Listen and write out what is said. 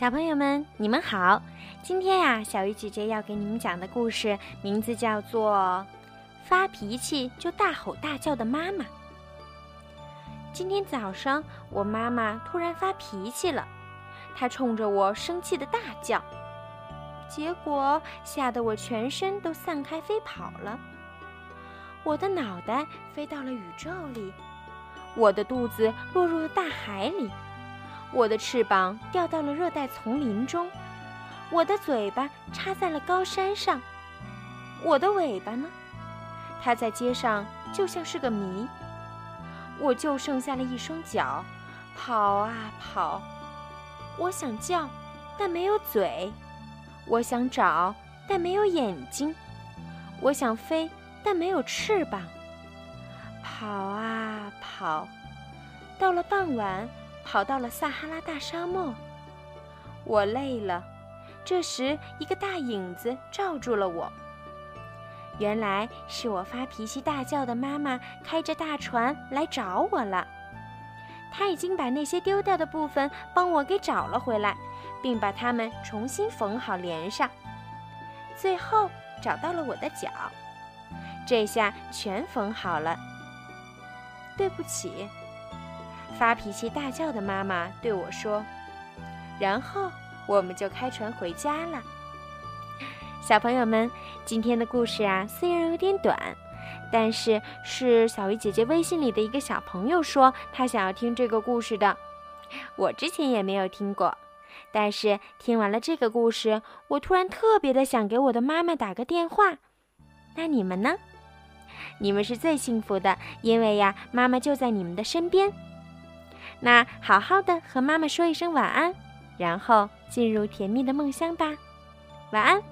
小朋友们，你们好！今天呀，小鱼姐姐要给你们讲的故事名字叫做《发脾气就大吼大叫的妈妈》。今天早上，我妈妈突然发脾气了，她冲着我生气的大叫，结果吓得我全身都散开飞跑了。我的脑袋飞到了宇宙里，我的肚子落入了大海里。我的翅膀掉到了热带丛林中，我的嘴巴插在了高山上，我的尾巴呢？它在街上就像是个谜。我就剩下了一双脚，跑啊跑。我想叫，但没有嘴；我想找，但没有眼睛；我想飞，但没有翅膀。跑啊跑，到了傍晚。跑到了撒哈拉大沙漠，我累了。这时，一个大影子罩住了我。原来是我发脾气大叫的妈妈开着大船来找我了。她已经把那些丢掉的部分帮我给找了回来，并把它们重新缝好连上。最后找到了我的脚，这下全缝好了。对不起。发脾气大叫的妈妈对我说：“然后我们就开船回家了。”小朋友们，今天的故事啊，虽然有点短，但是是小鱼姐姐微信里的一个小朋友说他想要听这个故事的。我之前也没有听过，但是听完了这个故事，我突然特别的想给我的妈妈打个电话。那你们呢？你们是最幸福的，因为呀，妈妈就在你们的身边。那好好的和妈妈说一声晚安，然后进入甜蜜的梦乡吧，晚安。